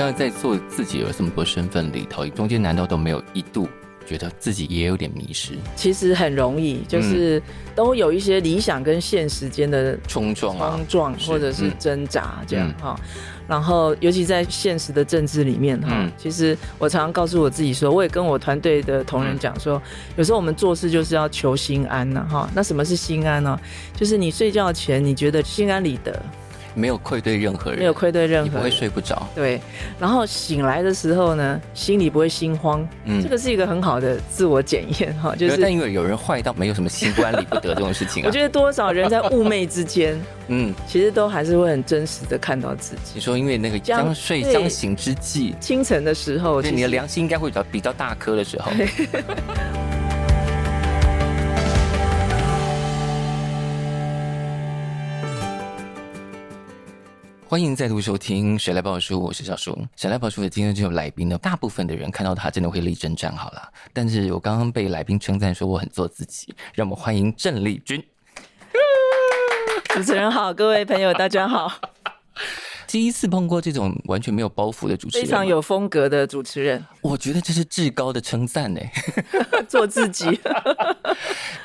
那在做自己有这么多身份里头，中间难道都没有一度觉得自己也有点迷失？其实很容易，就是都有一些理想跟现实间的冲撞、冲撞或者是挣扎这样哈。然后，尤其在现实的政治里面哈，其实我常常告诉我自己说，我也跟我团队的同仁讲说，有时候我们做事就是要求心安呐哈。那什么是心安呢？就是你睡觉前你觉得心安理得。没有愧对任何人，没有愧对任何人，你不会睡不着。对，然后醒来的时候呢，心里不会心慌。嗯，这个是一个很好的自我检验哈。就是，但因为有人坏到没有什么心不安理不得这种事情啊。我觉得多少人在雾昧之间，嗯，其实都还是会很真实的看到自己。你说，因为那个将睡将醒之际，清晨的时候，对，你的良心应该会比较比较大颗的时候。欢迎再度收听《谁来报书》，我是小树。《谁来报书》的今天就有来宾呢，大部分的人看到他真的会立正站好了。但是我刚刚被来宾称赞说我很做自己，让我们欢迎郑丽君。主持人好，各位朋友大家好。第一次碰过这种完全没有包袱的主持人，非常有风格的主持人，我觉得这是至高的称赞呢。做自己，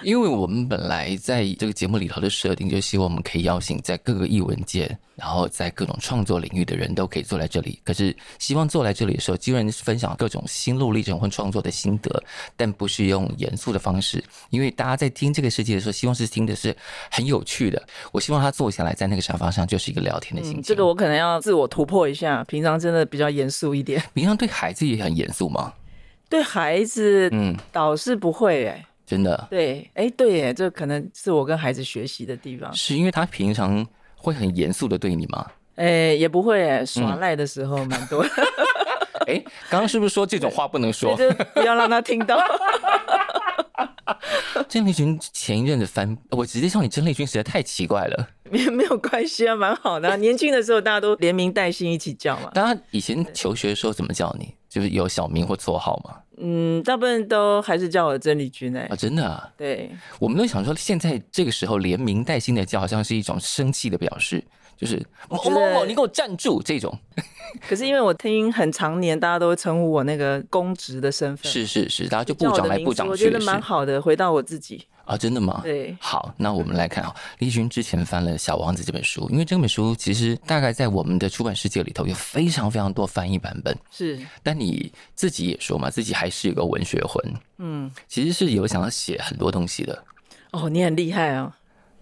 因为我们本来在这个节目里头的设定，就希望我们可以邀请在各个艺文界，然后在各种创作领域的人都可以坐在这里。可是希望坐在这里的时候，基本上是分享各种心路历程或创作的心得，但不是用严肃的方式。因为大家在听这个世界的时候，希望是听的是很有趣的。我希望他坐下来在那个沙发上，就是一个聊天的心情。嗯，这个我可能要自我突破一下，平常真的比较严肃一点。平常对孩子也很严肃吗？对孩子，嗯，倒是不会哎、欸，真的。对，哎，对，哎，这可能是我跟孩子学习的地方。是因为他平常会很严肃的对你吗？哎，也不会，哎，耍赖的时候蛮多。哎、嗯，刚刚是不是说这种话不能说？就不要让他听到。郑丽君前一阵子翻，我直接叫你郑丽君实在太奇怪了。没没有关系啊，蛮好的、啊。年轻的时候大家都连名带姓一起叫嘛。大家以前求学的时候怎么叫你？就是有小名或绰号吗？嗯，大部分都还是叫我郑丽君哎。啊，真的啊？对，我们都想说，现在这个时候连名带姓的叫，好像是一种生气的表示，就是某某某，你给我站住这种。可是因为我听很常年，大家都会称呼我那个公职的身份，是是是，大家就部长来部长去，我觉得蛮好的。回到我自己。啊，真的吗？对，好，那我们来看啊，丽君之前翻了《小王子》这本书，因为这本书其实大概在我们的出版世界里头有非常非常多翻译版本，是。但你自己也说嘛，自己还是有个文学魂，嗯，其实是有想要写很多东西的。哦，你很厉害啊。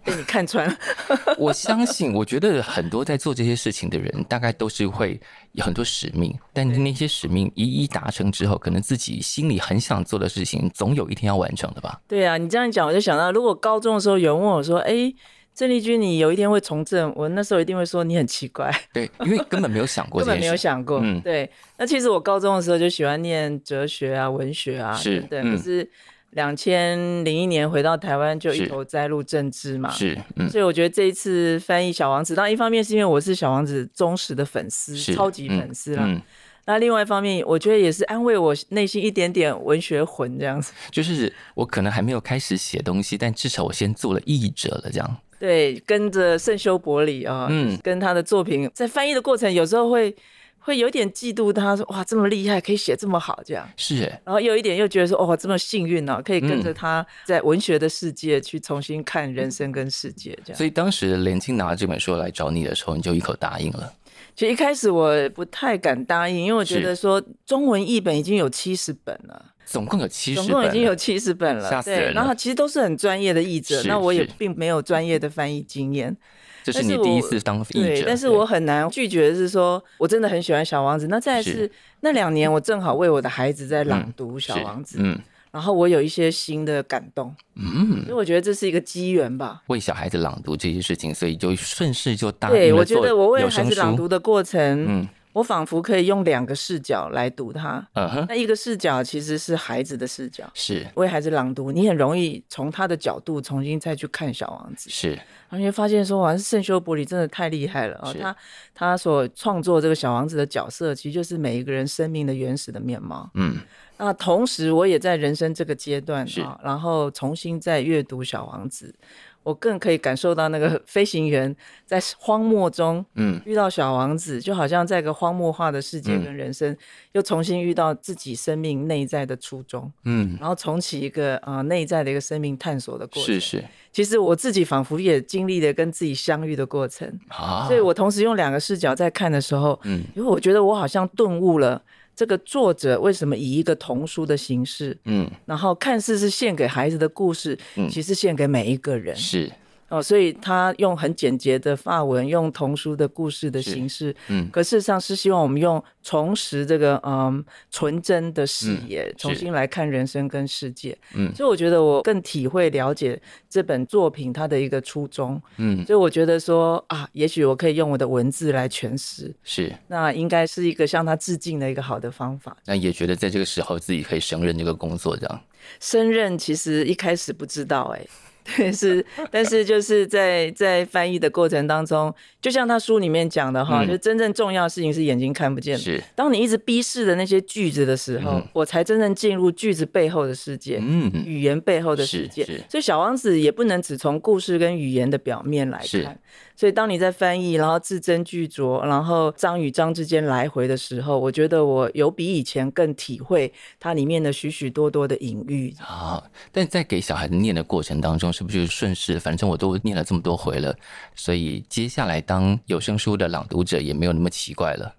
被你看穿了，我相信，我觉得很多在做这些事情的人，大概都是会有很多使命，但那些使命一一达成之后，可能自己心里很想做的事情，总有一天要完成的吧？对啊，你这样讲，我就想到，如果高中的时候有人问我说：“哎，郑丽君，你有一天会从政？”我那时候一定会说：“你很奇怪。”对，因为根本没有想过，根本没有想过。嗯，对。那其实我高中的时候就喜欢念哲学啊、文学啊，是对，可是。两千零一年回到台湾，就一头栽入政治嘛，是，嗯，所以我觉得这一次翻译《小王子》，当然一方面是因为我是小王子忠实的粉丝，超级粉丝啦。嗯嗯、那另外一方面，我觉得也是安慰我内心一点点文学魂这样子。就是我可能还没有开始写东西，但至少我先做了译者了，这样。对，跟着圣修伯里啊，嗯，跟他的作品在翻译的过程，有时候会。会有点嫉妒他，说哇这么厉害，可以写这么好，这样是。然后有一点又觉得说，哦这么幸运呢，可以跟着他在文学的世界去重新看人生跟世界，这样。所以当时连青拿这本书来找你的时候，你就一口答应了。其实一开始我不太敢答应，因为我觉得说中文译本已经有七十本了，总共有七十，总共已经有七十本了，吓死人了。然后其实都是很专业的译者，那我也并没有专业的翻译经验。这是你第一次当译者，对，但是我很难拒绝的是说，我真的很喜欢小王子。那再来是那两年，我正好为我的孩子在朗读小王子，嗯，然后我有一些新的感动，嗯，所以我觉得这是一个机缘吧。为小孩子朗读这些事情，所以就顺势就答应。对，我觉得我为孩子朗读的过程，嗯。我仿佛可以用两个视角来读它。嗯哼，那一个视角其实是孩子的视角，是为孩子朗读，你很容易从他的角度重新再去看小王子。是，然后你会发现说，哇，圣修伯里真的太厉害了啊！他他所创作这个小王子的角色，其实就是每一个人生命的原始的面貌。嗯，那同时我也在人生这个阶段啊，然后重新再阅读小王子。我更可以感受到那个飞行员在荒漠中，嗯，遇到小王子，就好像在一个荒漠化的世界跟人生，又重新遇到自己生命内在的初衷，嗯，然后重启一个啊内在的一个生命探索的过程。是是，其实我自己仿佛也经历了跟自己相遇的过程啊，所以我同时用两个视角在看的时候，嗯，因为我觉得我好像顿悟了。这个作者为什么以一个童书的形式，嗯，然后看似是献给孩子的故事，嗯，其实献给每一个人，是。哦，所以他用很简洁的发文，用童书的故事的形式，嗯，可事实上是希望我们用重拾这个嗯纯真的视野，嗯，重新来看人生跟世界，嗯，所以我觉得我更体会了解这本作品它的一个初衷，嗯，所以我觉得说啊，也许我可以用我的文字来诠释，是，那应该是一个向他致敬的一个好的方法。那也觉得在这个时候自己可以胜任这个工作，这样。胜任其实一开始不知道，欸，哎。对，是，但是就是在在翻译的过程当中，就像他书里面讲的哈，嗯、就真正重要的事情是眼睛看不见的。是，当你一直逼视的那些句子的时候，嗯、我才真正进入句子背后的世界，嗯，语言背后的世界。所以小王子也不能只从故事跟语言的表面来看。所以，当你在翻译，然后字斟句酌，然后章与章之间来回的时候，我觉得我有比以前更体会它里面的许许多多的隐喻。啊，但在给小孩子念的过程当中，是不是就顺势？反正我都念了这么多回了，所以接下来当有声书的朗读者也没有那么奇怪了。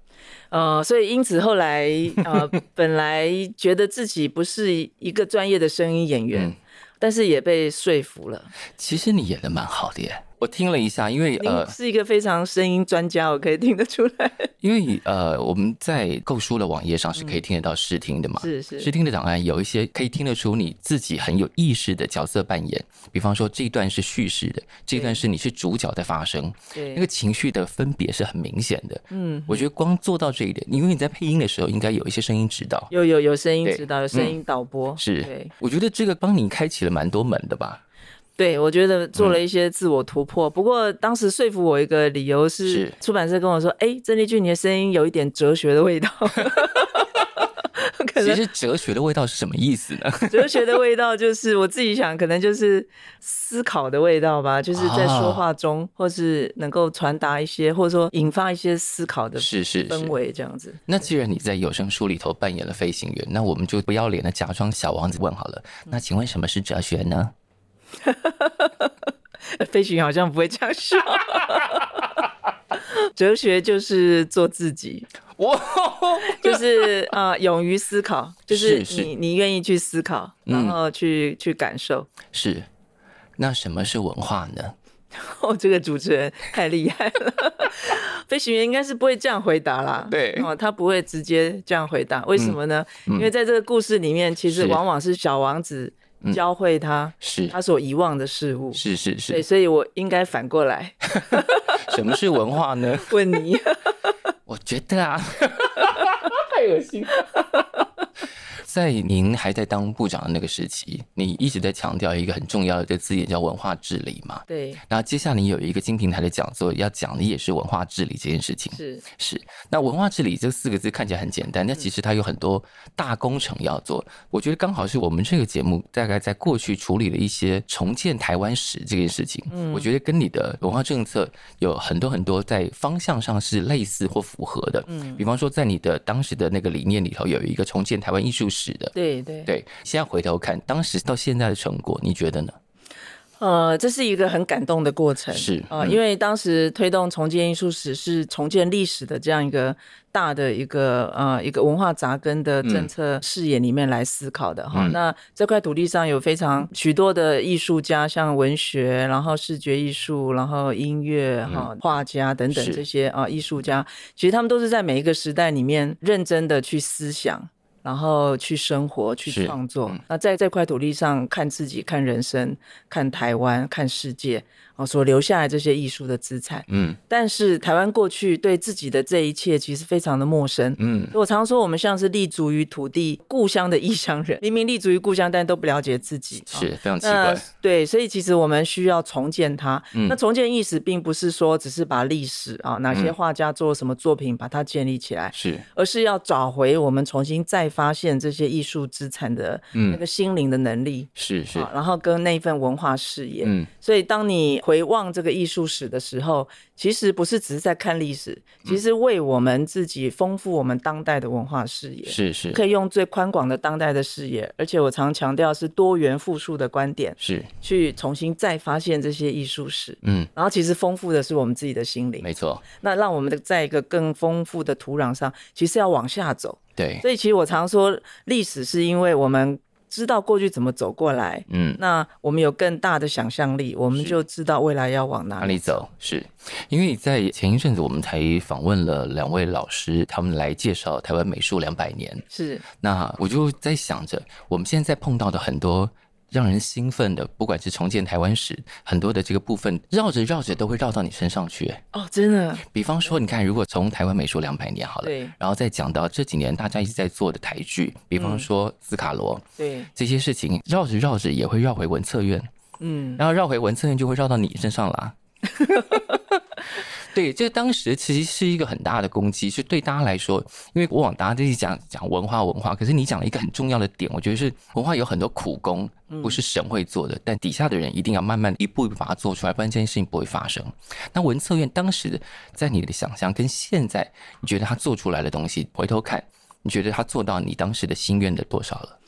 呃，所以因此后来呃，本来觉得自己不是一个专业的声音演员，嗯、但是也被说服了。其实你演的蛮好的耶。我听了一下，因为呃，是一个非常声音专家，我可以听得出来。因为呃，我们在购书的网页上是可以听得到试听的嘛，是是。试听的档案有一些可以听得出你自己很有意识的角色扮演，比方说这一段是叙事的，这一段是你是主角在发声，对，那个情绪的分别是很明显的。嗯，我觉得光做到这一点，因为你在配音的时候应该有一些声音指导，有有有声音指导，有声音导播，嗯、是。对，我觉得这个帮你开启了蛮多门的吧。对，我觉得做了一些自我突破。嗯、不过当时说服我一个理由是，出版社跟我说：“哎是，郑丽君，你的声音有一点哲学的味道。可能”其实哲学的味道是什么意思呢？哲学的味道就是我自己想，可能就是思考的味道吧，就是在说话中，啊、或是能够传达一些，或者说引发一些思考的是是氛围这样子。那既然你在有声书里头扮演了飞行员，那我们就不要脸的假装小王子问好了。那请问什么是哲学呢？飞行员好像不会这样说。哲学就是做自己，哇，就是啊、呃，勇于思考，就是你你愿意去思考，然后去、嗯、去感受。是，那什么是文化呢？哦，这个主持人太厉害了。飞行员应该是不会这样回答啦。对，哦，他不会直接这样回答。为什么呢？因为在这个故事里面，其实往往是小王子。教会他是。他所遗忘的事物，是是是，对，所以我应该反过来，什么是文化呢？问你，我觉得啊，太恶心了。在您还在当部长的那个时期，你一直在强调一个很重要的字眼，叫文化治理嘛。对。那接下来你有一个金平台的讲座，要讲的也是文化治理这件事情。是是。那文化治理这四个字看起来很简单，但其实它有很多大工程要做。嗯、我觉得刚好是我们这个节目大概在过去处理了一些重建台湾史这件事情。嗯。我觉得跟你的文化政策有很多很多在方向上是类似或符合的。嗯。比方说，在你的当时的那个理念里头，有一个重建台湾艺术史。的对对对，现在回头看当时到现在的成果，你觉得呢？呃，这是一个很感动的过程，是啊、呃，因为当时推动重建艺术史是重建历史的这样一个大的一个呃一个文化扎根的政策视野里面来思考的哈。嗯、那这块土地上有非常许多的艺术家，像文学，然后视觉艺术，然后音乐哈，画家等等这些啊艺术家，其实他们都是在每一个时代里面认真的去思想。然后去生活，去创作。嗯、那在这块土地上看自己，看人生，看台湾，看世界。哦，所留下来这些艺术的资产，嗯，但是台湾过去对自己的这一切其实非常的陌生，嗯，我常说我们像是立足于土地故乡的异乡人，明明立足于故乡，但都不了解自己，是非常奇怪。对，所以其实我们需要重建它。嗯、那重建意识并不是说只是把历史啊哪些画家做了什么作品把它建立起来，是，而是要找回我们重新再发现这些艺术资产的那个心灵的能力，嗯、是。是，然后跟那一份文化视野。嗯，所以当你回望这个艺术史的时候，其实不是只是在看历史，其实为我们自己丰富我们当代的文化视野。是是，可以用最宽广的当代的视野，而且我常强调是多元复述的观点，是去重新再发现这些艺术史。嗯，然后其实丰富的是我们自己的心灵。没错，那让我们的在一个更丰富的土壤上，其实要往下走。对，所以其实我常说，历史是因为我们知道过去怎么走过来，嗯，那我们有更大的想象力，我们就知道未来要往哪里走。是因为在前一阵子我们才访问了两位老师，他们来介绍台湾美术两百年。是，那我就在想着，我们现在碰到的很多。让人兴奋的，不管是重建台湾史，很多的这个部分绕着绕着都会绕到你身上去。哦，真的。比方说，你看，如果从台湾美术两百年好了，对，然后再讲到这几年大家一直在做的台剧，比方说斯卡罗，对，这些事情绕着绕着也会绕回文策院，嗯，然后绕回文策院就会绕到你身上了。对，这当时其实是一个很大的攻击，是对大家来说，因为过往大家都是讲讲文化文化，可是你讲了一个很重要的点，我觉得是文化有很多苦工，不是神会做的，但底下的人一定要慢慢一步一步把它做出来，不然这件事情不会发生。那文策院当时在你的想象跟现在，你觉得他做出来的东西，回头看，你觉得他做到你当时的心愿的多少了？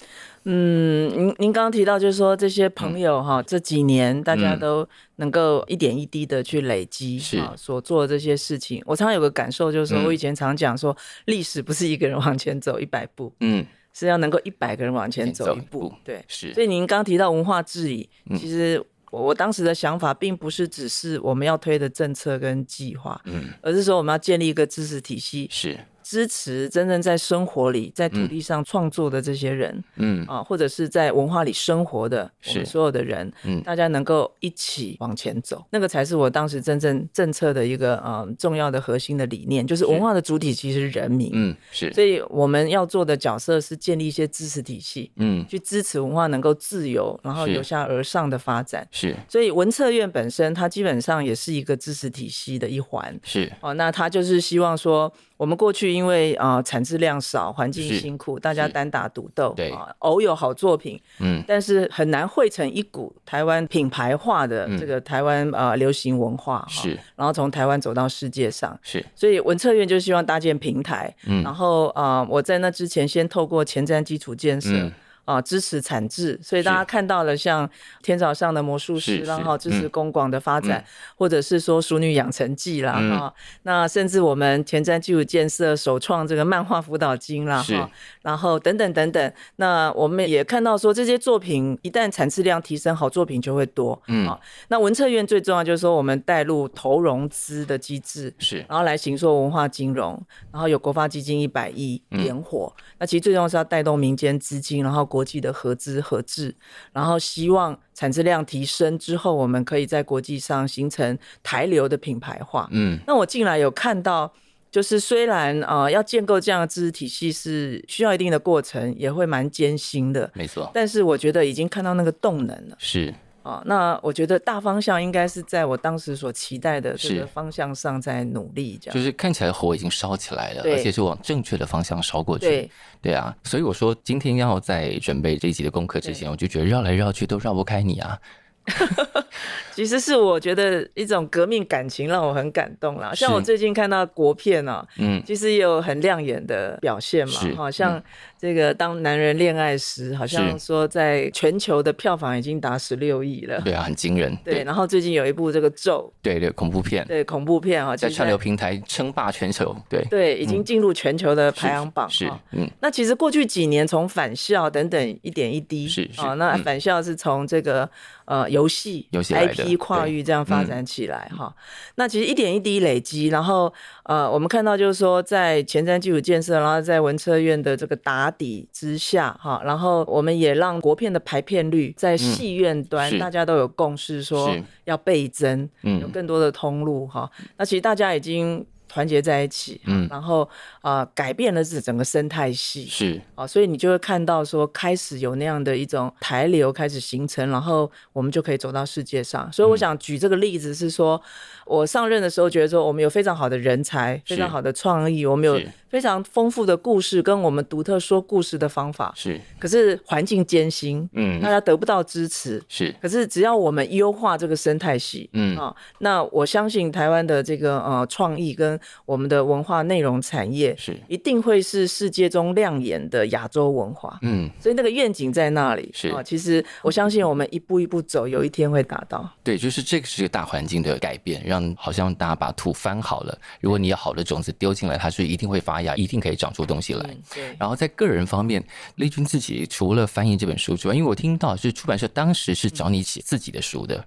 嗯，您您刚刚提到，就是说这些朋友哈，嗯、这几年大家都能够一点一滴的去累积，是。所做的这些事情。我常常有个感受，就是说我以前常讲说，历史不是一个人往前走一百步，嗯，是要能够一百个人往前走一步，对，是。所以您刚刚提到文化治理，其实我我当时的想法，并不是只是我们要推的政策跟计划，嗯，而是说我们要建立一个知识体系，是。支持真正在生活里、在土地上创作的这些人，嗯。啊，或者是在文化里生活的我们所有的人，嗯，大家能够一起往前走，那个才是我当时真正政策的一个呃重要的核心的理念，就是文化的主体其实是人民，嗯，是，所以我们要做的角色是建立一些知识体系，嗯，去支持文化能够自由，然后由下而上的发展，是，所以文策院本身它基本上也是一个知识体系的一环，是，哦，那它就是希望说。我们过去因为啊、呃、产质量少，环境辛苦，大家单打独斗，对啊，偶有好作品，嗯，但是很难汇成一股台湾品牌化的这个台湾啊、呃、流行文化，是，然后从台湾走到世界上，是，所以文策院就希望搭建平台，嗯，然后啊、呃、我在那之前先透过前瞻基础建设。嗯啊，支持产制，所以大家看到了像《天朝上的魔术师》，然后支持公广的发展，嗯、或者是说《淑女养成记》啦，哈、嗯，那甚至我们前瞻基础建设首创这个漫画辅导金啦，哈，然后等等等等，那我们也看到说这些作品一旦产质量提升，好作品就会多，嗯，那文策院最重要就是说我们带入投融资的机制，是，然后来行说文化金融，然后有国发基金一百亿点火，嗯、那其实最重要是要带动民间资金，然后。国际的合资合制，然后希望产质量提升之后，我们可以在国际上形成台流的品牌化。嗯，那我进来有看到，就是虽然啊、呃，要建构这样的知识体系是需要一定的过程，也会蛮艰辛的。没错，但是我觉得已经看到那个动能了。是。啊，那我觉得大方向应该是在我当时所期待的这个方向上在努力，这样。就是看起来火已经烧起来了，而且是往正确的方向烧过去。对，对啊，所以我说今天要在准备这一集的功课之前，我就觉得绕来绕去都绕不开你啊。其实是我觉得一种革命感情让我很感动啦。像我最近看到国片啊，嗯，其实也有很亮眼的表现嘛，好像这个当男人恋爱时，好像说在全球的票房已经达十六亿了。对啊，很惊人。对，然后最近有一部这个咒，对对，恐怖片，对恐怖片啊，在串流平台称霸全球。对对，已经进入全球的排行榜。是，嗯。那其实过去几年从返校等等一点一滴，是啊，那返校是从这个。呃，游戏、游戏 IP 跨域这样发展起来哈，嗯、那其实一点一滴累积，然后呃，我们看到就是说，在前瞻基础建设，然后在文策院的这个打底之下哈，然后我们也让国片的排片率在戏院端、嗯、大家都有共识，说要倍增，嗯，有更多的通路哈，那其实大家已经。团结在一起，嗯，然后啊、呃，改变了这整个生态系，是。啊，所以你就会看到说，开始有那样的一种台流开始形成，然后我们就可以走到世界上。所以我想举这个例子是说，我上任的时候觉得说，我们有非常好的人才，非常好的创意，我们有非常丰富的故事跟我们独特说故事的方法。是，可是环境艰辛，嗯，大家得不到支持。是，可是只要我们优化这个生态系，嗯。啊，那我相信台湾的这个呃创意跟我们的文化内容产业是。一定会是世界中亮眼的亚洲文化，嗯，所以那个愿景在那里是。啊，其实我相信我们一步一步走，有一天会达到。对，就是这个是一个大环境的改变，让好像大家把土翻好了，如果你有好的种子丢进来，它是一定会发芽，一定可以长出东西来。嗯、对。然后在个人方面，丽君自己除了翻译这本书之外，因为我听到是出版社当时是找你写自己的书的。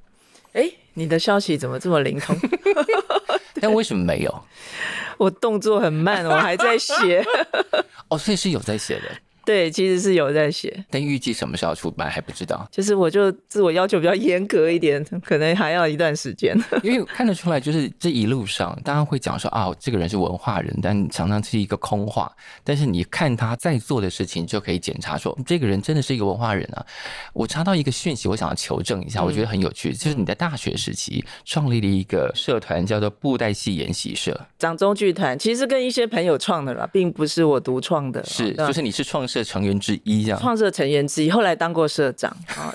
哎、嗯，你的消息怎么这么灵通？但为什么没有？我动作很慢，我还在写。哦，所以是有在写的。对，其实是有在写，但预计什么时候出版还不知道。就是我就自我要求比较严格一点，可能还要一段时间。因为看得出来，就是这一路上，大家会讲说啊，这个人是文化人，但常常是一个空话。但是你看他在做的事情，就可以检查说，这个人真的是一个文化人啊。我查到一个讯息，我想要求证一下，我觉得很有趣，嗯、就是你在大学时期创立了一个社团，叫做布袋戏研习社，掌中剧团，其实跟一些朋友创的啦，并不是我独创的。是，就是你是创设成员之一，这样创设成员之一，后来当过社长 啊。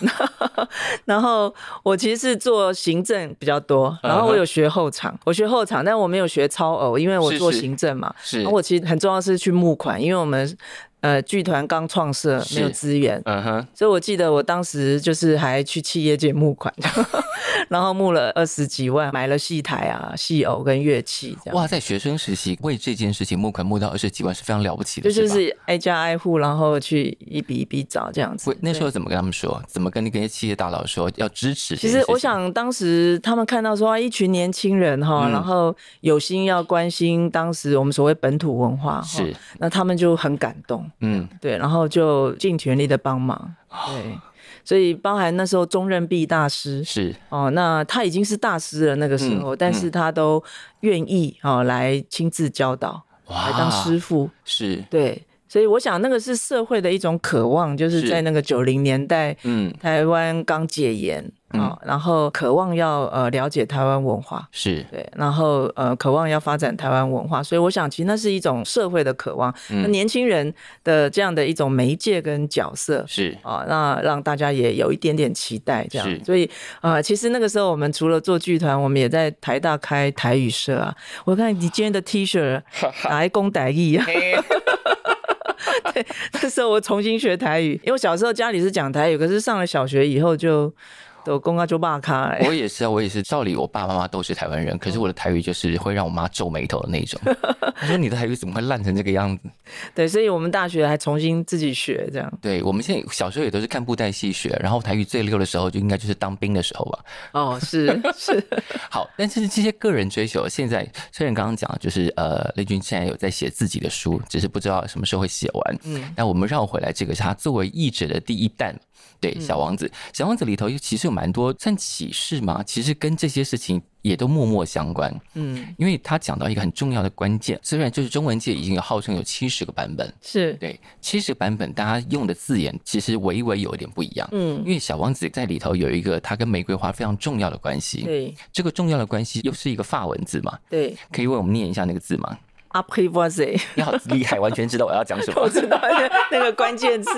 然后我其实是做行政比较多，然后我有学后场，我学后场，但我没有学超偶，因为我做行政嘛。是，然后我其实很重要是去募款，因为我们。呃，剧团刚创设，没有资源，嗯哼，所以我记得我当时就是还去企业界募款，然后募了二十几万，买了戏台啊、戏偶跟乐器，这样。哇，在学生时期为这件事情募款募到二十几万是非常了不起的，就，就是挨家挨户，然后去一笔一笔找这样子。那时候怎么跟他们说？怎么跟那些企业大佬说要支持？其实我想当时他们看到说一群年轻人哈，然后有心要关心当时我们所谓本土文化，是，那他们就很感动。嗯，对，然后就尽全力的帮忙，对，所以包含那时候中任弼大师是。哦，那他已经是大师了那个时候，嗯、但是他都愿意哦来亲自教导，哇。来当师傅，是。对，所以我想那个是社会的一种渴望，就是在那个九零年代，嗯，台湾刚解严。啊，然后渴望要呃了解台湾文化，是对，然后呃渴望要发展台湾文化，所以我想其实那是一种社会的渴望，那、嗯、年轻人的这样的一种媒介跟角色是啊，那让大家也有一点点期待这样，是所以啊、呃，其实那个时候我们除了做剧团，我们也在台大开台语社啊。我看你今天的 T 恤，哪来公歹意啊？对，那时候我重新学台语，因为小时候家里是讲台语，可是上了小学以后就。都公啊就骂卡，我也是啊，我也是。照理我爸爸妈妈都是台湾人，可是我的台语就是会让我妈皱眉头的那种。她说：“你的台语怎么会烂成这个样子？”对，所以我们大学还重新自己学这样。对，我们现在小时候也都是看布袋戏学，然后台语最溜的时候就应该就是当兵的时候吧。哦，是 是。好，但是这些个人追求，现在虽然刚刚讲就是呃，雷军现在有在写自己的书，只是不知道什么时候会写完。嗯，那我们绕回来，这个是他作为译者的第一弹。对，小王子，小王子里头其实有蛮多算启示嘛，其实跟这些事情也都默默相关。嗯，因为他讲到一个很重要的关键，虽然就是中文界已经有号称有七十个版本，是。对七十个版本，大家用的字眼其实微微有一点不一样。嗯，因为小王子在里头有一个他跟玫瑰花非常重要的关系。对，这个重要的关系又是一个法文字嘛。对，可以为我们念一下那个字吗你好厉害，完全知道我要讲什么。我知道那个关键字，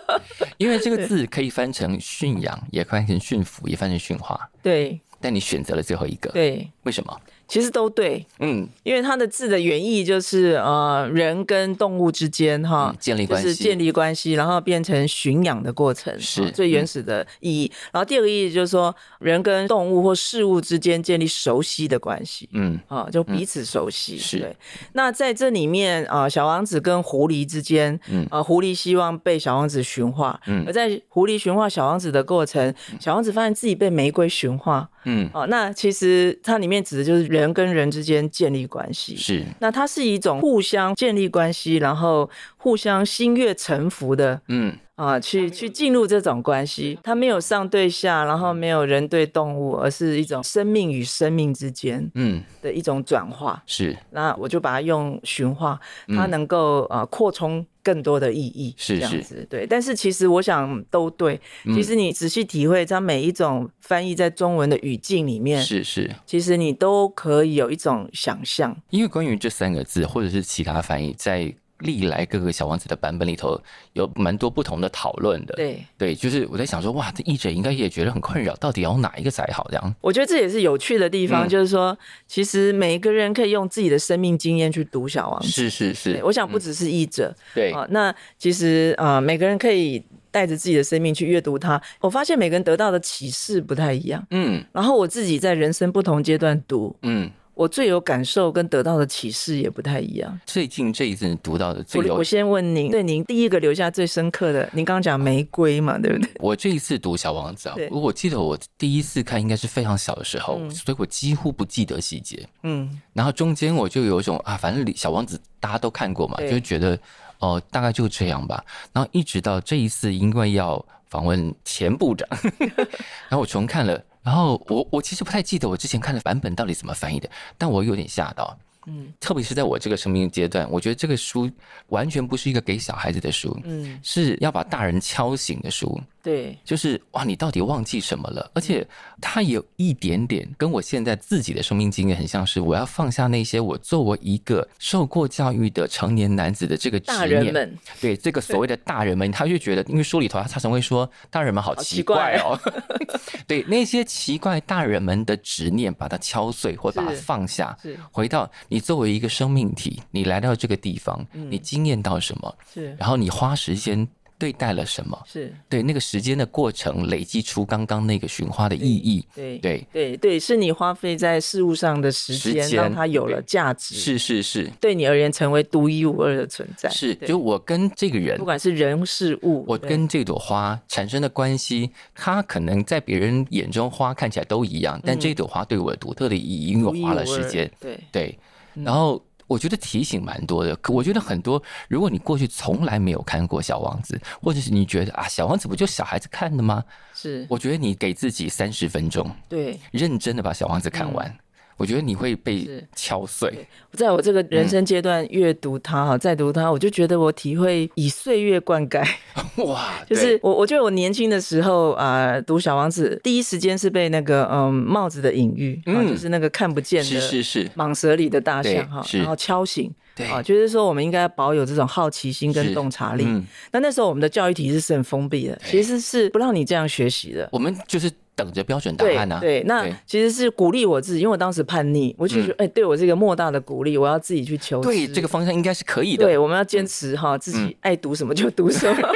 因为这个字可以翻成驯养，也翻成驯服，也翻成驯化。对，但你选择了最后一个，对，为什么？其实都对，嗯，因为它的字的原意就是呃，人跟动物之间哈，建立关系，就是建立关系，然后变成驯养的过程，是最原始的意义。然后第二个意义就是说，人跟动物或事物之间建立熟悉的关系，嗯，啊，就彼此熟悉。是对。那在这里面啊，小王子跟狐狸之间，嗯，啊，狐狸希望被小王子驯化，嗯，而在狐狸驯化小王子的过程，小王子发现自己被玫瑰驯化，嗯，啊，那其实它里面指的就是人。人跟人之间建立关系，是，那它是一种互相建立关系，然后互相心悦诚服的，嗯啊，去去进入这种关系。它没有上对下，然后没有人对动物，而是一种生命与生命之间，嗯的一种转化。嗯、是，那我就把它用驯化，它能够啊扩充。更多的意义是这样子，对。但是其实我想都对。其实你仔细体会，它每一种翻译在中文的语境里面，是是，其实你都可以有一种想象。因为关于这三个字，或者是其他翻译，在。历来各个小王子的版本里头有蛮多不同的讨论的，对。对，就是我在想说，哇，这译者应该也觉得很困扰，到底要哪一个才好？这样，我觉得这也是有趣的地方，嗯、就是说，其实每一个人可以用自己的生命经验去读小王子，是是是，我想不只是译者，嗯、对。啊，那其实啊、呃，每个人可以带着自己的生命去阅读它，我发现每个人得到的启示不太一样，嗯，然后我自己在人生不同阶段读，嗯。我最有感受跟得到的启示也不太一样。最近这一阵读到的最有，我先问您，对您第一个留下最深刻的，您刚刚讲玫瑰嘛，对不对？我这一次读小王子啊，我记得我第一次看应该是非常小的时候，嗯、所以我几乎不记得细节。嗯，然后中间我就有一种啊，反正小王子大家都看过嘛，就觉得哦、呃，大概就这样吧。然后一直到这一次，因为要访问前部长，然后我重看了。然后我我其实不太记得我之前看的版本到底怎么翻译的，但我有点吓到，嗯，特别是在我这个生命阶段，我觉得这个书完全不是一个给小孩子的书，嗯，是要把大人敲醒的书。对，就是哇，你到底忘记什么了？而且他有一点点跟我现在自己的生命经验很像是，我要放下那些我作为一个受过教育的成年男子的这个执念。大人们，对这个所谓的大人们，他就觉得，因为书里头他常常会说，大人们好奇怪哦。对那些奇怪大人们的执念，把它敲碎或把它放下，回到你作为一个生命体，你来到这个地方，你经验到什么？是，然后你花时间。对待了什么？是对那个时间的过程累积出刚刚那个寻花的意义。对对对对，是你花费在事物上的时间，让它有了价值。是是是，对你而言成为独一无二的存在。是，就我跟这个人，不管是人事物，我跟这朵花产生的关系，它可能在别人眼中花看起来都一样，但这朵花对我独特的意义，因为我花了时间。对对，然后。我觉得提醒蛮多的，可我觉得很多，如果你过去从来没有看过《小王子》，或者是你觉得啊，《小王子》不就小孩子看的吗？是，我觉得你给自己三十分钟，对，认真的把《小王子》看完。嗯我觉得你会被敲碎。在我这个人生阶段阅读它哈，再读它，我就觉得我体会以岁月灌溉。哇！就是我，我觉得我年轻的时候啊，读小王子，第一时间是被那个嗯帽子的隐喻，嗯，就是那个看不见的，是是是，蟒蛇里的大象哈，然后敲醒，对啊，就是说我们应该保有这种好奇心跟洞察力。那那时候我们的教育体制是很封闭的，其实是不让你这样学习的。我们就是。等着标准答案呢？对，那其实是鼓励我自己，因为我当时叛逆，我就觉得，哎，对我是一个莫大的鼓励，我要自己去求。对，这个方向应该是可以的。对，我们要坚持哈，自己爱读什么就读什么。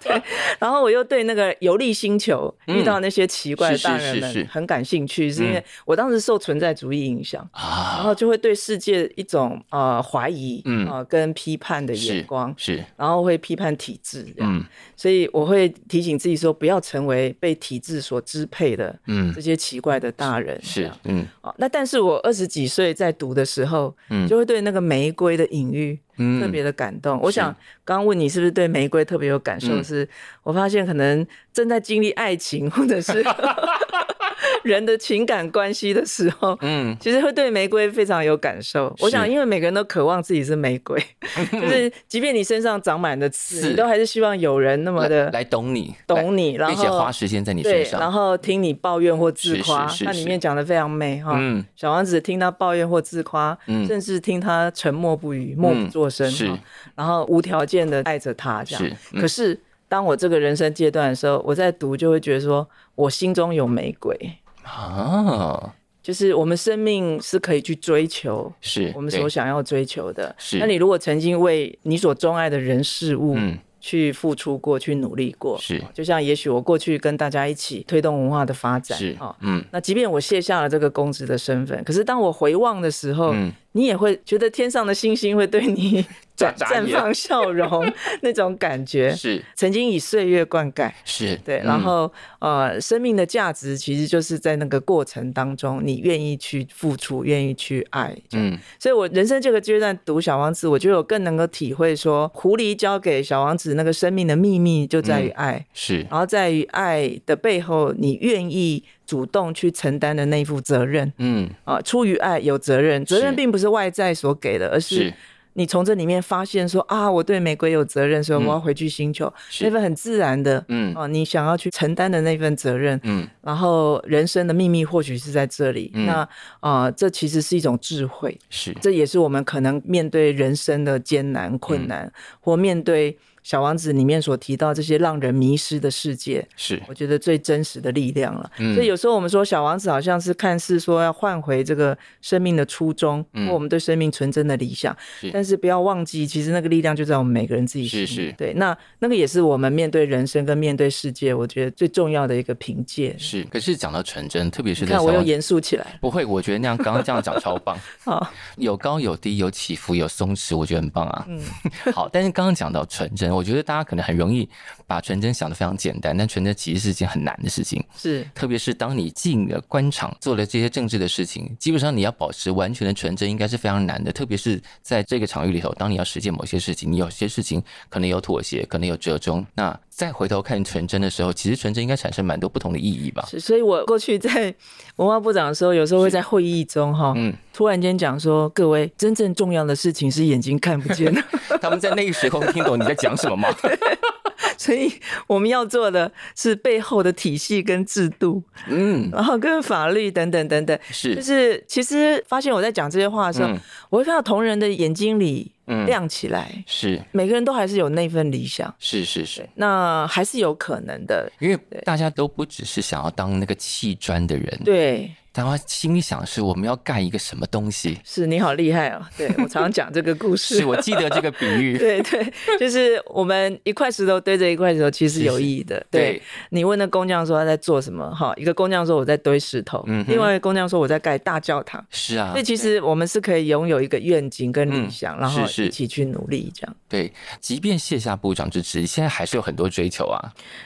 对，然后我又对那个游历星球遇到那些奇怪的大人们很感兴趣，是因为我当时受存在主义影响啊，然后就会对世界一种呃怀疑，嗯啊跟批判的眼光是，然后会批判体制，嗯，所以我会提醒自己说，不要成为被体制所支配的，嗯，这些奇怪的大人是，嗯，啊，那但是我二十几岁在读的时候，嗯，就会对那个玫瑰的隐喻。特别的感动。我想刚刚问你是不是对玫瑰特别有感受？是我发现可能正在经历爱情或者是 人的情感关系的时候，嗯，其实会对玫瑰非常有感受。我想，因为每个人都渴望自己是玫瑰，就是即便你身上长满了刺，你都还是希望有人那么的来懂你，懂你，然后并且花时间在你身上，然后听你抱怨或自夸。那里面讲的非常美哈。小王子听他抱怨或自夸，甚至听他沉默不语、默不作声。是，然后无条件的爱着他这样。是，可是当我这个人生阶段的时候，我在读就会觉得说，我心中有玫瑰啊，就是我们生命是可以去追求，是我们所想要追求的。是，那你如果曾经为你所钟爱的人事物，嗯。去付出过去努力过，是。就像也许我过去跟大家一起推动文化的发展，是啊，嗯，那即便我卸下了这个公职的身份，可是当我回望的时候，嗯，你也会觉得天上的星星会对你 绽绽放笑容 那种感觉。是曾经以岁月灌溉，是对。然后、嗯、呃，生命的价值其实就是在那个过程当中，你愿意去付出，愿意去爱。嗯，所以我人生这个阶段读《小王子》，我觉得我更能够体会说，狐狸交给小王子那个生命的秘密就在于爱。嗯、是，然后在于爱的背后，你愿意。主动去承担的那一副责任，嗯。啊，出于爱有责任，责任并不是外在所给的，而是你从这里面发现说啊，我对玫瑰有责任，所以我要回去星球，那份很自然的，嗯。啊，你想要去承担的那份责任，嗯，然后人生的秘密或许是在这里，那啊，这其实是一种智慧，是，这也是我们可能面对人生的艰难困难，或面对。小王子里面所提到这些让人迷失的世界，是我觉得最真实的力量了。嗯、所以有时候我们说小王子好像是看似说要换回这个生命的初衷，嗯、或我们对生命纯真的理想。是但是不要忘记，其实那个力量就在我们每个人自己心里。是是对，那那个也是我们面对人生跟面对世界，我觉得最重要的一个凭借。是，可是讲到纯真，特别是看我又严肃起来。不会，我觉得那样刚刚这样讲超棒。好，有高有低，有起伏，有松弛，我觉得很棒啊。嗯，好，但是刚刚讲到纯真。我觉得大家可能很容易把纯真想的非常简单，但纯真其实是一件很难的事情。是，特别是当你进了官场，做了这些政治的事情，基本上你要保持完全的纯真，应该是非常难的。特别是在这个场域里头，当你要实践某些事情，你有些事情可能有妥协，可能有折中。那再回头看纯真的时候，其实纯真应该产生蛮多不同的意义吧？是，所以我过去在文化部长的时候，有时候会在会议中哈，嗯，突然间讲说，各位真正重要的事情是眼睛看不见的。他们在那个时候听懂你在讲什么吗？所以我们要做的是背后的体系跟制度，嗯，然后跟法律等等等等，是，就是其实发现我在讲这些话的时候，嗯、我会看到同仁的眼睛里亮起来，嗯、是，每个人都还是有那份理想，是是是，那还是有可能的，因为大家都不只是想要当那个砌砖的人，对。但他心里想的是，我们要盖一个什么东西？是你好厉害哦！对，我常常讲这个故事，是我记得这个比喻。对对，就是我们一块石头堆着一块石头，其实是有意义的。对，对你问那工匠说他在做什么？哈，一个工匠说我在堆石头，嗯，另外一个工匠说我在盖大教堂。是啊，所以其实我们是可以拥有一个愿景跟理想，嗯、然后一起去努力这样。对，即便卸下部长之职，现在还是有很多追求啊。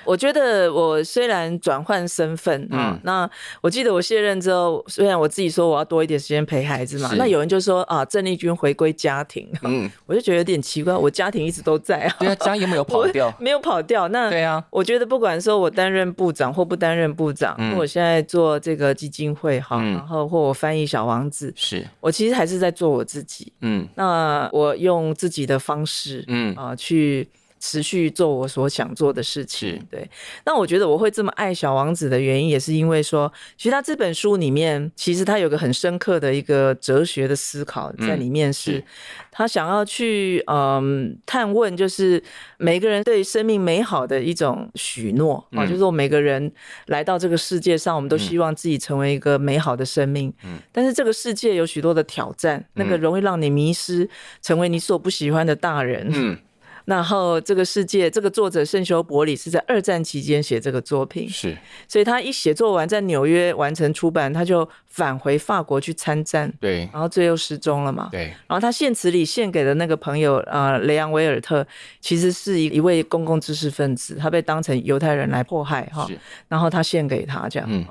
我觉得我虽然转换身份，嗯，那我记得我卸任之后。虽然我自己说我要多一点时间陪孩子嘛，那有人就说啊，郑丽君回归家庭，嗯，我就觉得有点奇怪，我家庭一直都在啊，对啊，家有没有跑 掉？没有跑掉。那对啊，我觉得不管说我担任部长或不担任部长，嗯、或我现在做这个基金会哈，嗯、然后或我翻译小王子，是。我其实还是在做我自己，嗯，那我用自己的方式，嗯。啊去。持续做我所想做的事情，对。那我觉得我会这么爱小王子的原因，也是因为说，其实他这本书里面，其实他有个很深刻的一个哲学的思考在里面，是，是他想要去嗯探问，就是每个人对生命美好的一种许诺啊，就是说每个人来到这个世界上，我们都希望自己成为一个美好的生命，嗯，但是这个世界有许多的挑战，那个容易让你迷失，成为你所不喜欢的大人，嗯。然后这个世界，这个作者圣修伯里是在二战期间写这个作品，是，所以他一写作完，在纽约完成出版，他就返回法国去参战，对，然后最后失踪了嘛，对，然后他献词里献给的那个朋友，呃，雷昂维尔特，其实是一一位公共知识分子，他被当成犹太人来迫害哈，然后他献给他这样，嗯，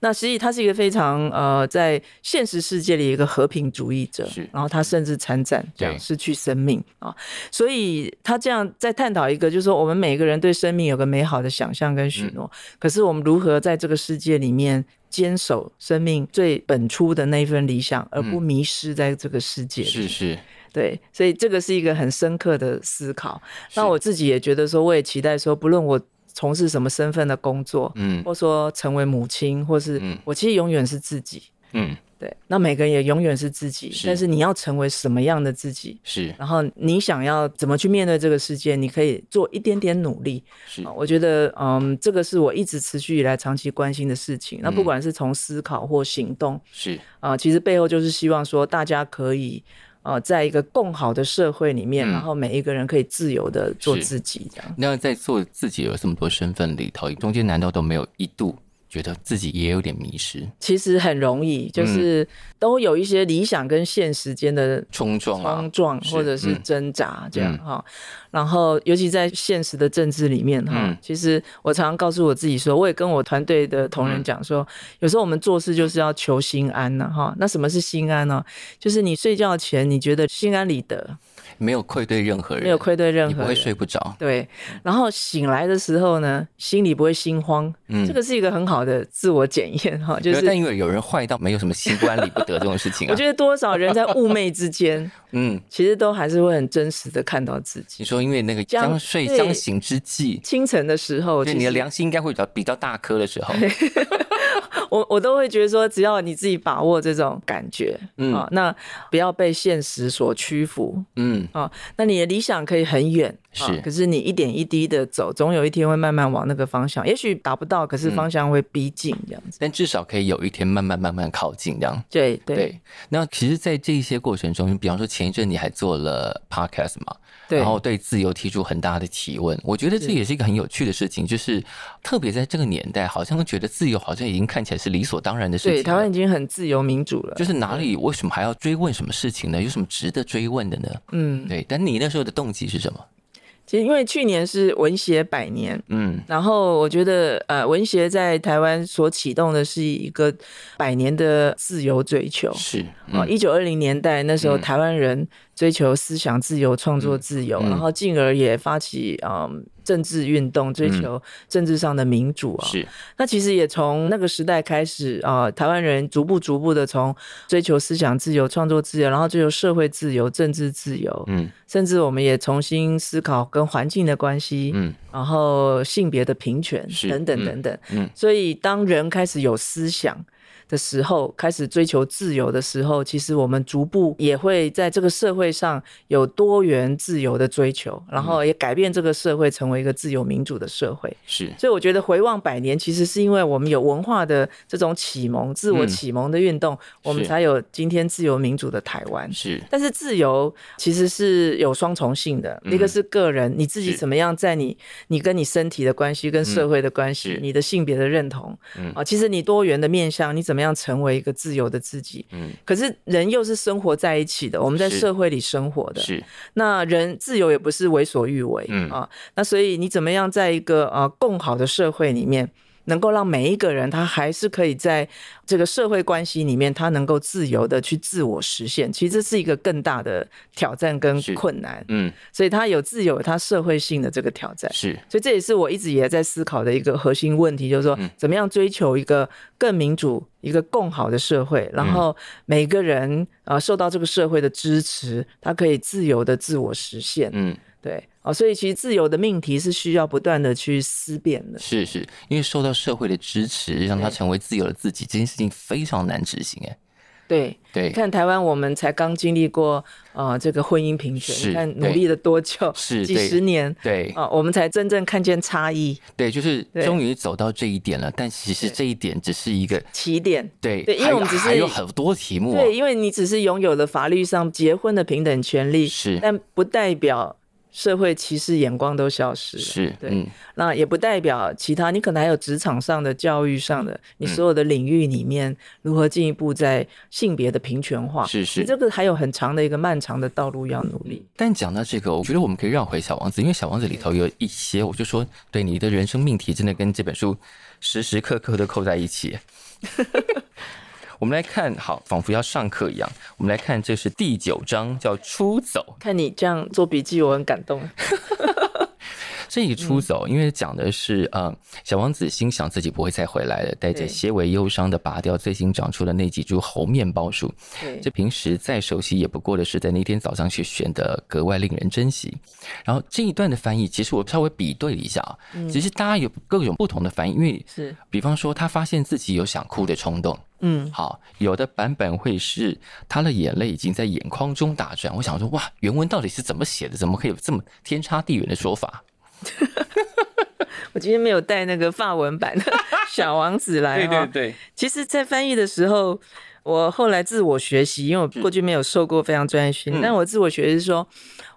那实际他是一个非常呃，在现实世界里一个和平主义者，是，然后他甚至参战，这样失去生命啊，所以他。这样在探讨一个，就是说我们每个人对生命有个美好的想象跟许诺，嗯、可是我们如何在这个世界里面坚守生命最本初的那一份理想，而不迷失在这个世界里？是是，对，所以这个是一个很深刻的思考。那我自己也觉得说，我也期待说，不论我从事什么身份的工作，嗯，或说成为母亲，或是我其实永远是自己，嗯。对，那每个人也永远是自己，是但是你要成为什么样的自己？是，然后你想要怎么去面对这个世界？你可以做一点点努力。是，我觉得，嗯，这个是我一直持续以来长期关心的事情。嗯、那不管是从思考或行动，是啊、呃，其实背后就是希望说，大家可以呃，在一个更好的社会里面，嗯、然后每一个人可以自由的做自己，这样。那在做自己有这么多身份里头，中间难道都没有一度？觉得自己也有点迷失？其实很容易，就是都有一些理想跟现实间的冲撞、冲撞或者是挣扎这样哈。然后，尤其在现实的政治里面哈，其实我常常告诉我自己说，我也跟我团队的同仁讲说，有时候我们做事就是要求心安呐哈。那什么是心安呢？就是你睡觉前你觉得心安理得。没有愧对任何人，没有愧对任何人，你不会睡不着。对，然后醒来的时候呢，心里不会心慌。嗯，这个是一个很好的自我检验哈。就是，但因为有人坏到没有什么心不安理不得这种事情啊。我觉得多少人在寤寐之间，嗯，其实都还是会很真实的看到自己。你说，因为那个将睡将醒之际，清晨的时候，就你的良心应该会比较比较大颗的时候。我我都会觉得说，只要你自己把握这种感觉，嗯。啊，那不要被现实所屈服，嗯。啊，那你的理想可以很远，是，可是你一点一滴的走，总有一天会慢慢往那个方向，也许达不到，可是方向会逼近这样子，但至少可以有一天慢慢慢慢靠近这样。对对。那其实，在这一些过程中，比方说前一阵你还做了 podcast 嘛？然后对自由提出很大的提问，我觉得这也是一个很有趣的事情，就是特别在这个年代，好像觉得自由好像已经看起来是理所当然的事情。对，台湾已经很自由民主了，就是哪里为什么还要追问什么事情呢？有什么值得追问的呢？嗯，对。但你那时候的动机是什么？其实因为去年是文协百年，嗯，然后我觉得呃，文协在台湾所启动的是一个百年的自由追求，是啊，一九二零年代那时候台湾人。追求思想自由、创作自由，然后进而也发起嗯政治运动，追求政治上的民主啊。是，那其实也从那个时代开始啊，台湾人逐步逐步的从追求思想自由、创作自由，然后追求社会自由、政治自由，嗯，甚至我们也重新思考跟环境的关系，嗯，然后性别的平权等等等等，嗯，嗯，所以当人开始有思想的时候，开始追求自由的时候，其实我们逐步也会在这个社会上有多元自由的追求，然后也改变这个社会成为一个自由民主的社会。是，所以我觉得回望百年，其实是因为我们有文化的这种启蒙、自我启蒙的运动，嗯、我们才有今天自由民主的台湾。是，但是自由其实是有双重性的，嗯、一个是个人你自己怎么样，在你你跟你身体的关系、跟社会的关系、嗯、你的性别的认同，嗯。啊，其实你多元的面向，你怎么。怎么样成为一个自由的自己？嗯，可是人又是生活在一起的，我们在社会里生活的，是那人自由也不是为所欲为，嗯啊，那所以你怎么样在一个啊共好的社会里面？能够让每一个人，他还是可以在这个社会关系里面，他能够自由的去自我实现。其实这是一个更大的挑战跟困难。嗯，所以他有自由，他社会性的这个挑战。是，所以这也是我一直也在思考的一个核心问题，就是说，怎么样追求一个更民主、一个更好的社会，然后每个人啊受到这个社会的支持，他可以自由的自我实现。嗯。对哦，所以其实自由的命题是需要不断的去思辨的。是是，因为受到社会的支持，让他成为自由的自己，这件事情非常难执行哎。对对，看台湾，我们才刚经历过啊，这个婚姻平权，你看努力了多久？是几十年？对啊，我们才真正看见差异。对，就是终于走到这一点了，但其实这一点只是一个起点。对对，因为我们只是还有很多题目。对，因为你只是拥有了法律上结婚的平等权利，是，但不代表。社会歧视眼光都消失了，是对，嗯、那也不代表其他，你可能还有职场上的、教育上的，你所有的领域里面如何进一步在性别的平权化，是是，这个还有很长的一个漫长的道路要努力。但讲到这个，我觉得我们可以绕回小王子，因为小王子里头有一些，我就说，对你的人生命题真的跟这本书时时刻刻都扣在一起。我们来看，好，仿佛要上课一样。我们来看，这是第九章，叫“出走”。看你这样做笔记，我很感动。这一出走，因为讲的是，呃，小王子心想自己不会再回来了，带着些微忧伤的拔掉最新长出的那几株猴面包树。对，这平时再熟悉也不过的是，在那天早上去选的格外令人珍惜。然后这一段的翻译，其实我稍微比对了一下啊，其实大家有各种不同的翻译，因为是，比方说他发现自己有想哭的冲动，嗯，好，有的版本会是他的眼泪已经在眼眶中打转。我想说，哇，原文到底是怎么写的？怎么可以有这么天差地远的说法？我今天没有带那个法文版的 《小王子》来。对对对，其实，在翻译的时候，我后来自我学习，因为我过去没有受过非常专业训练，嗯、但我自我学习是说，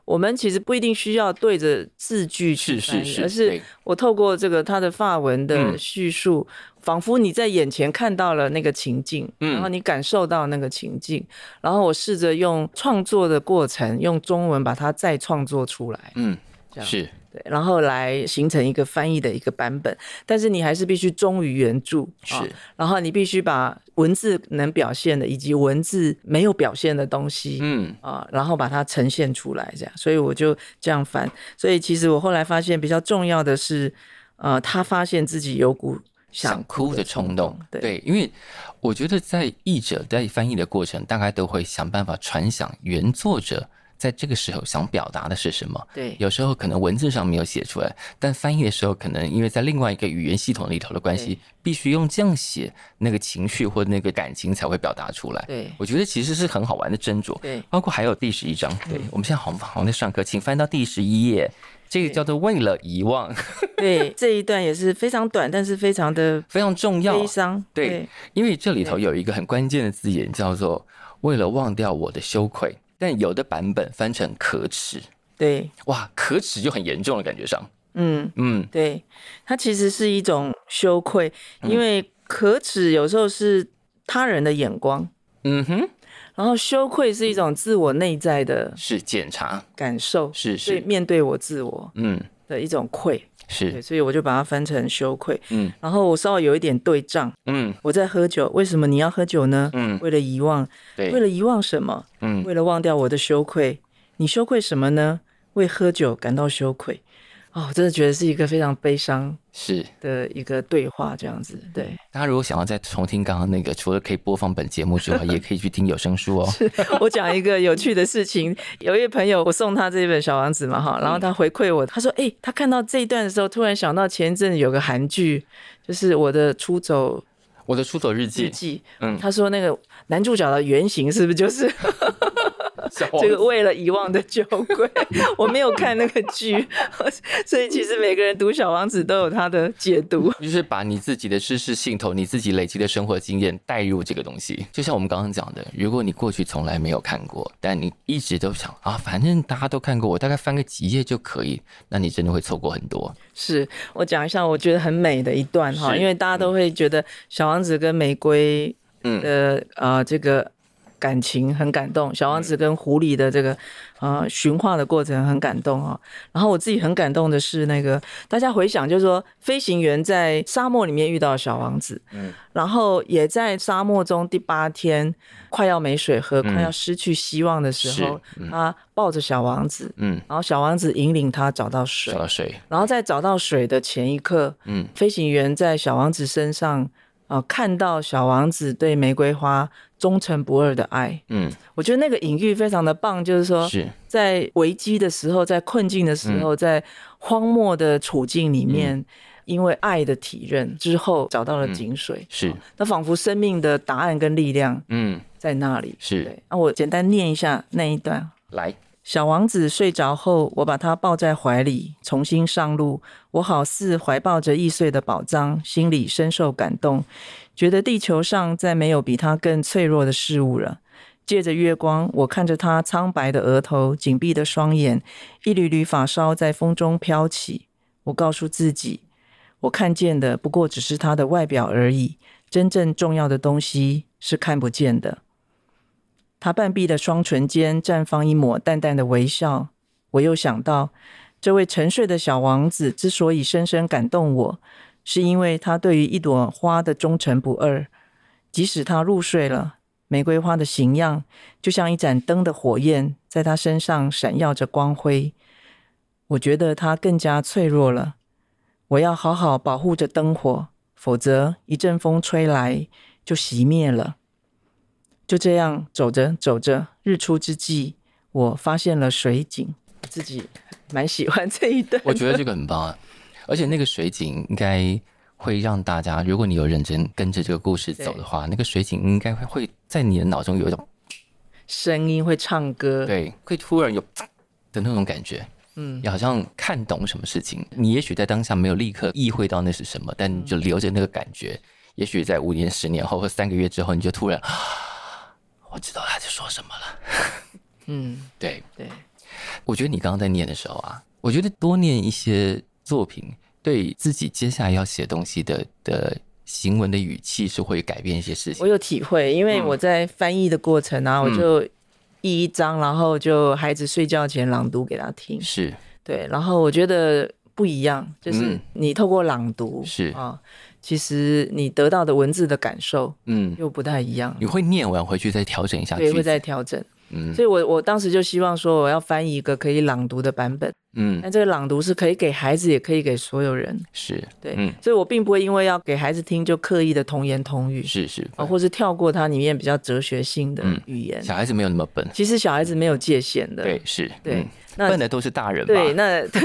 我们其实不一定需要对着字句去翻译，是是是，而是我透过这个他的法文的叙述，嗯、仿佛你在眼前看到了那个情境，嗯、然后你感受到那个情境，然后我试着用创作的过程，用中文把它再创作出来，嗯，这样。是。对，然后来形成一个翻译的一个版本，但是你还是必须忠于原著，是、哦。然后你必须把文字能表现的以及文字没有表现的东西，嗯啊、哦，然后把它呈现出来，这样。所以我就这样翻。所以其实我后来发现比较重要的是，呃，他发现自己有股想哭的冲动，对，对，因为我觉得在译者在翻译的过程，大概都会想办法传想原作者。在这个时候想表达的是什么？对，有时候可能文字上没有写出来，但翻译的时候，可能因为在另外一个语言系统里头的关系，必须用这样写，那个情绪或那个感情才会表达出来。对，我觉得其实是很好玩的斟酌。对，包括还有第十一章，对，我们现在好好在上课，请翻到第十一页，这个叫做为了遗忘。对，这一段也是非常短，但是非常的非常重要，悲伤。对，因为这里头有一个很关键的字眼，叫做为了忘掉我的羞愧。但有的版本翻成可耻，对，哇，可耻就很严重的感觉上，嗯嗯，对，它其实是一种羞愧，因为可耻有时候是他人的眼光，嗯哼，然后羞愧是一种自我内在的，是检查。感受，是是。面对我自我，嗯。的一种愧。是，所以我就把它翻成羞愧。嗯，然后我稍微有一点对仗。嗯，我在喝酒，为什么你要喝酒呢？嗯，为了遗忘。对，为了遗忘什么？嗯，为了忘掉我的羞愧。你羞愧什么呢？为喝酒感到羞愧。哦，我真的觉得是一个非常悲伤是的一个对话，这样子。对，大家如果想要再重听刚刚那个，除了可以播放本节目之外，也可以去听有声书哦。是我讲一个有趣的事情，有一位朋友，我送他这一本《小王子》嘛，哈，然后他回馈我，他说：“哎、欸，他看到这一段的时候，突然想到前一阵有个韩剧，就是我的出走，我的出走日记。日记，嗯，他说那个男主角的原型是不是就是？” 这个为了遗忘的酒鬼，我没有看那个剧，所以其实每个人读《小王子》都有他的解读，就是把你自己的知识系统、你自己累积的生活经验带入这个东西。就像我们刚刚讲的，如果你过去从来没有看过，但你一直都想啊，反正大家都看过，我大概翻个几页就可以，那你真的会错过很多。是我讲一下我觉得很美的一段哈，因为大家都会觉得小王子跟玫瑰的啊、呃、这个。感情很感动，小王子跟狐狸的这个呃驯化的过程很感动啊。然后我自己很感动的是那个大家回想，就是说飞行员在沙漠里面遇到小王子，嗯，然后也在沙漠中第八天快要没水喝，快要失去希望的时候，他抱着小王子，嗯，然后小王子引领他找到水，找到水，然后在找到水的前一刻，嗯，飞行员在小王子身上。啊、呃，看到小王子对玫瑰花忠诚不二的爱，嗯，我觉得那个隐喻非常的棒，就是说，在危机的时候，在困境的时候，在荒漠的处境里面，嗯、因为爱的体认之后，找到了井水，嗯、是，那仿佛生命的答案跟力量，嗯，在那里，是。对，那我简单念一下那一段，来。小王子睡着后，我把他抱在怀里，重新上路。我好似怀抱着易碎的宝藏，心里深受感动，觉得地球上再没有比他更脆弱的事物了。借着月光，我看着他苍白的额头、紧闭的双眼，一缕缕发梢在风中飘起。我告诉自己，我看见的不过只是他的外表而已，真正重要的东西是看不见的。他半闭的双唇间绽放一抹淡淡的微笑。我又想到，这位沉睡的小王子之所以深深感动我，是因为他对于一朵花的忠诚不二。即使他入睡了，玫瑰花的形样就像一盏灯的火焰，在他身上闪耀着光辉。我觉得他更加脆弱了。我要好好保护着灯火，否则一阵风吹来就熄灭了。就这样走着走着，日出之际，我发现了水井。自己蛮喜欢这一段，我觉得这个很棒啊！而且那个水井应该会让大家，如果你有认真跟着这个故事走的话，那个水井应该会会在你的脑中有一种声音，会唱歌，对，会突然有的那种感觉，嗯，你好像看懂什么事情。你也许在当下没有立刻意会到那是什么，但你就留着那个感觉，嗯、也许在五年、十年后或三个月之后，你就突然。我知道他在说什么了。嗯，对对，我觉得你刚刚在念的时候啊，我觉得多念一些作品，对自己接下来要写东西的的行文的语气是会改变一些事情。我有体会，因为我在翻译的过程啊，嗯、我就译一章，然后就孩子睡觉前朗读给他听。是，对，然后我觉得不一样，就是你透过朗读、嗯、是啊，其实你得到的文字的感受，嗯，又不太一样。你会念完回去再调整一下，对，会再调整。嗯，所以我我当时就希望说，我要翻译一个可以朗读的版本。嗯，但这个朗读是可以给孩子，也可以给所有人。是对，嗯，所以我并不会因为要给孩子听，就刻意的童言童语。是是啊，或是跳过它里面比较哲学性的语言。小孩子没有那么笨，其实小孩子没有界限的。对，是，对，那笨的都是大人。对，那 对，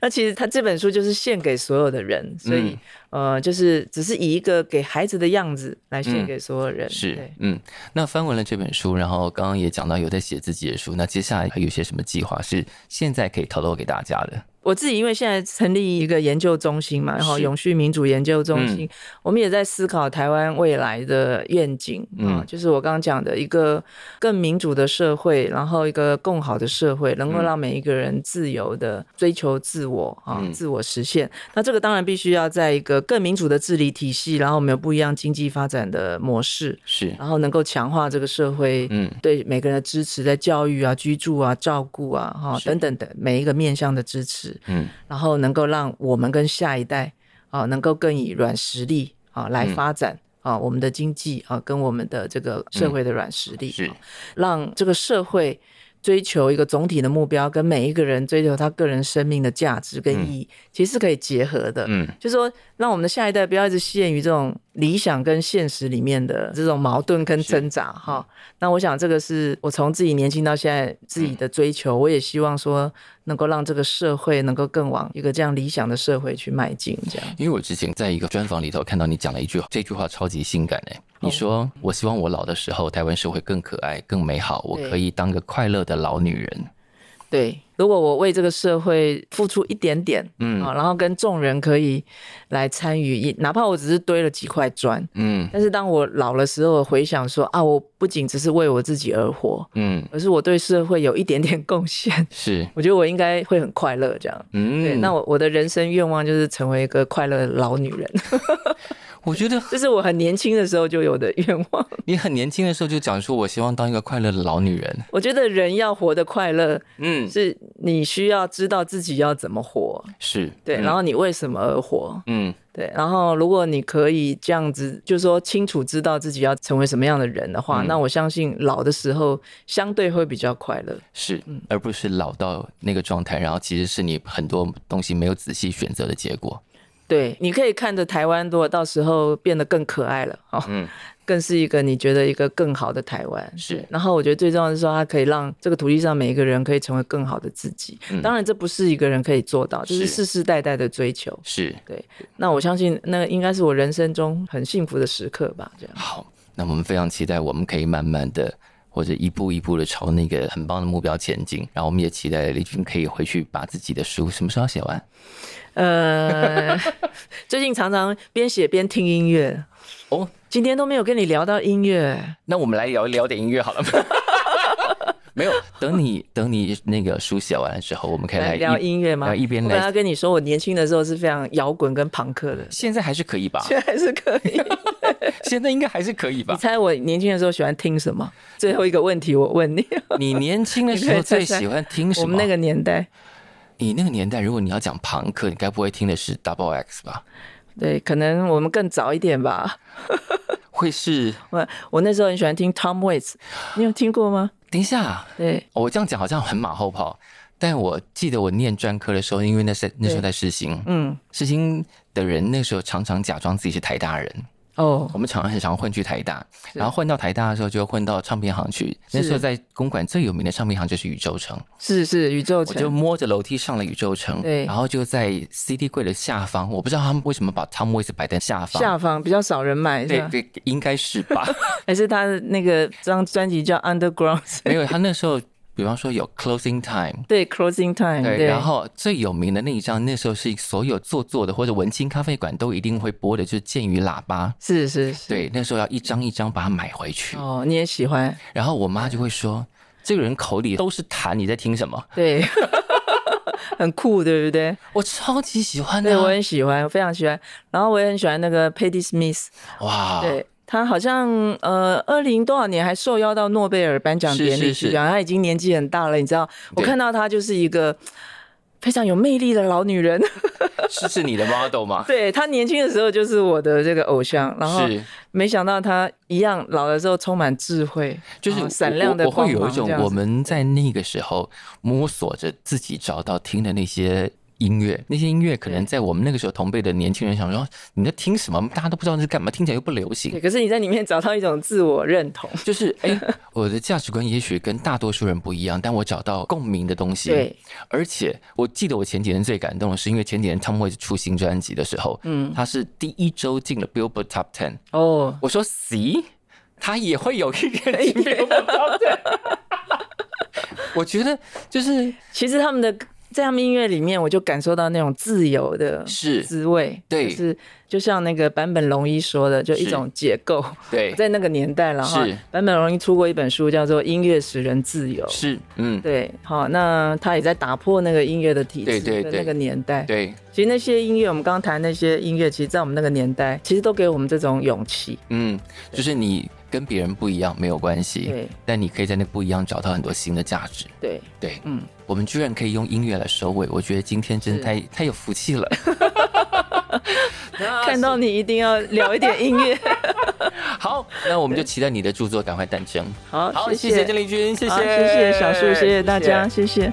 那其实他这本书就是献给所有的人，所以呃，就是只是以一个给孩子的样子来献给所有人。是，嗯，那翻完了这本书，然后刚刚也讲到有在写自己的书，那接下来还有些什么计划是现在可以透露给大家的？我自己因为现在成立一个研究中心嘛，然后永续民主研究中心，嗯、我们也在思考台湾未来的愿景啊，嗯、就是我刚刚讲的一个更民主的社会，然后一个更好的社会，能够让每一个人自由的追求自我啊，嗯、自我实现。那这个当然必须要在一个更民主的治理体系，然后我们有不一样经济发展的模式，是，然后能够强化这个社会嗯。对每个人的支持，在教育啊、居住啊、照顾啊哈等等的每一个面向的支持。嗯，然后能够让我们跟下一代啊，能够更以软实力啊来发展啊，我们的经济啊，跟我们的这个社会的软实力，是让这个社会。追求一个总体的目标，跟每一个人追求他个人生命的价值跟意义，嗯、其实是可以结合的。嗯，就是说，让我们的下一代不要一直陷于这种理想跟现实里面的这种矛盾跟挣扎。哈，那我想这个是我从自己年轻到现在自己的追求，嗯、我也希望说能够让这个社会能够更往一个这样理想的社会去迈进。这样，因为我之前在一个专访里头看到你讲了一句，这句话超级性感哎。你说：“我希望我老的时候，台湾社会更可爱、更美好，我可以当个快乐的老女人。”对，如果我为这个社会付出一点点，嗯，然后跟众人可以来参与，哪怕我只是堆了几块砖，嗯，但是当我老了时候，回想说啊，我不仅只是为我自己而活，嗯，而是我对社会有一点点贡献，是，我觉得我应该会很快乐，这样，嗯，对，那我我的人生愿望就是成为一个快乐的老女人。我觉得这是我很年轻的时候就有的愿望。你很年轻的时候就讲说，我希望当一个快乐的老女人。我觉得人要活得快乐，嗯，是你需要知道自己要怎么活，是对，然后你为什么而活，嗯，对，然后如果你可以这样子，就是说清楚知道自己要成为什么样的人的话，那我相信老的时候相对会比较快乐，是，而不是老到那个状态，然后其实是你很多东西没有仔细选择的结果。对，你可以看着台湾，如果到时候变得更可爱了，哦，嗯，更是一个你觉得一个更好的台湾。是，然后我觉得最重要的是说，它可以让这个土地上每一个人可以成为更好的自己。嗯，当然，这不是一个人可以做到，这是世世代代的追求。是，对。那我相信，那应该是我人生中很幸福的时刻吧。这样。好，那我们非常期待，我们可以慢慢的或者一步一步的朝那个很棒的目标前进。然后，我们也期待丽君可以回去把自己的书什么时候写完。呃，最近常常边写边听音乐哦。今天都没有跟你聊到音乐，那我们来聊一聊点音乐好了吗？没有，等你 等你那个书写完了之后，我们可以来聊音乐吗？一边来。我刚刚跟你说，我年轻的时候是非常摇滚跟朋克的，现在还是可以吧？现在还是可以，现在应该还是可以吧？你猜我年轻的时候喜欢听什么？最后一个问题我问你，你年轻的时候最喜欢听什么？我们那个年代。你那个年代，如果你要讲朋克，你该不会听的是 Double X 吧？对，可能我们更早一点吧。会是？我我那时候很喜欢听 Tom Waits，你有听过吗？等一下，对，我这样讲好像很马后炮，但我记得我念专科的时候，因为那是那时候在世新，嗯，世新的人那时候常常假装自己是台大人。哦，oh, 我们常常很常混去台大，然后混到台大的时候就混到唱片行去。那时候在公馆最有名的唱片行就是宇宙城，是是宇宙城，我就摸着楼梯上了宇宙城。对，然后就在 CD 柜的下方，我不知道他们为什么把 Tom Waits 摆在下方，下方比较少人买，对对，应该是吧？还是他的那个张专辑叫 Underground？没有，他那时候。比方说有 Closing Time，对 Closing Time，对，然后最有名的那一张，那时候是所有做作的或者文青咖啡馆都一定会播的，就是剑鱼喇叭，是是是，对，那时候要一张一张把它买回去。哦，你也喜欢？然后我妈就会说，这个人口里都是痰，你在听什么？对。很酷，对不对？我超级喜欢的，对，我很喜欢，我非常喜欢。然后我也很喜欢那个 Patti Smith，哇，对，他好像呃，二零多少年还受邀到诺贝尔颁奖典礼去讲，是是是，他已经年纪很大了，你知道？我看到他就是一个。非常有魅力的老女人，是是你的 model 吗？对，她年轻的时候就是我的这个偶像，然后没想到她一样老了之后充满智慧，就是闪亮的。我会有一种我们在那个时候摸索着自己找到听的那些。音乐那些音乐可能在我们那个时候同辈的年轻人想说，你在听什么？大家都不知道那是干嘛，听起来又不流行。对，可是你在里面找到一种自我认同，就是哎、欸，我的价值观也许跟大多数人不一样，但我找到共鸣的东西。对，而且我记得我前几年最感动的是，因为前几年 Tom Waits 出新专辑的时候，嗯，他是第一周进了 Billboard Top Ten。哦，我说 See，他也会有一个 Billboard Top Ten。我觉得就是其实他们的。在他们音乐里面，我就感受到那种自由的滋味，对，就是就像那个坂本龙一说的，就一种解构。对，在那个年代，了哈坂本龙一出过一本书，叫做《音乐使人自由》。是，嗯，对，好，那他也在打破那个音乐的体制的那个年代。对，其实那些音乐，我们刚刚谈那些音乐，其实，在我们那个年代，其实都给我们这种勇气。嗯，就是你。跟别人不一样没有关系，对，但你可以在那不一样找到很多新的价值。对对，嗯，我们居然可以用音乐来收尾，我觉得今天真的太太有福气了。看到你一定要聊一点音乐。好，那我们就期待你的著作赶快诞生。好，好，谢谢郑丽君，谢谢，谢谢小树，谢谢大家，谢谢。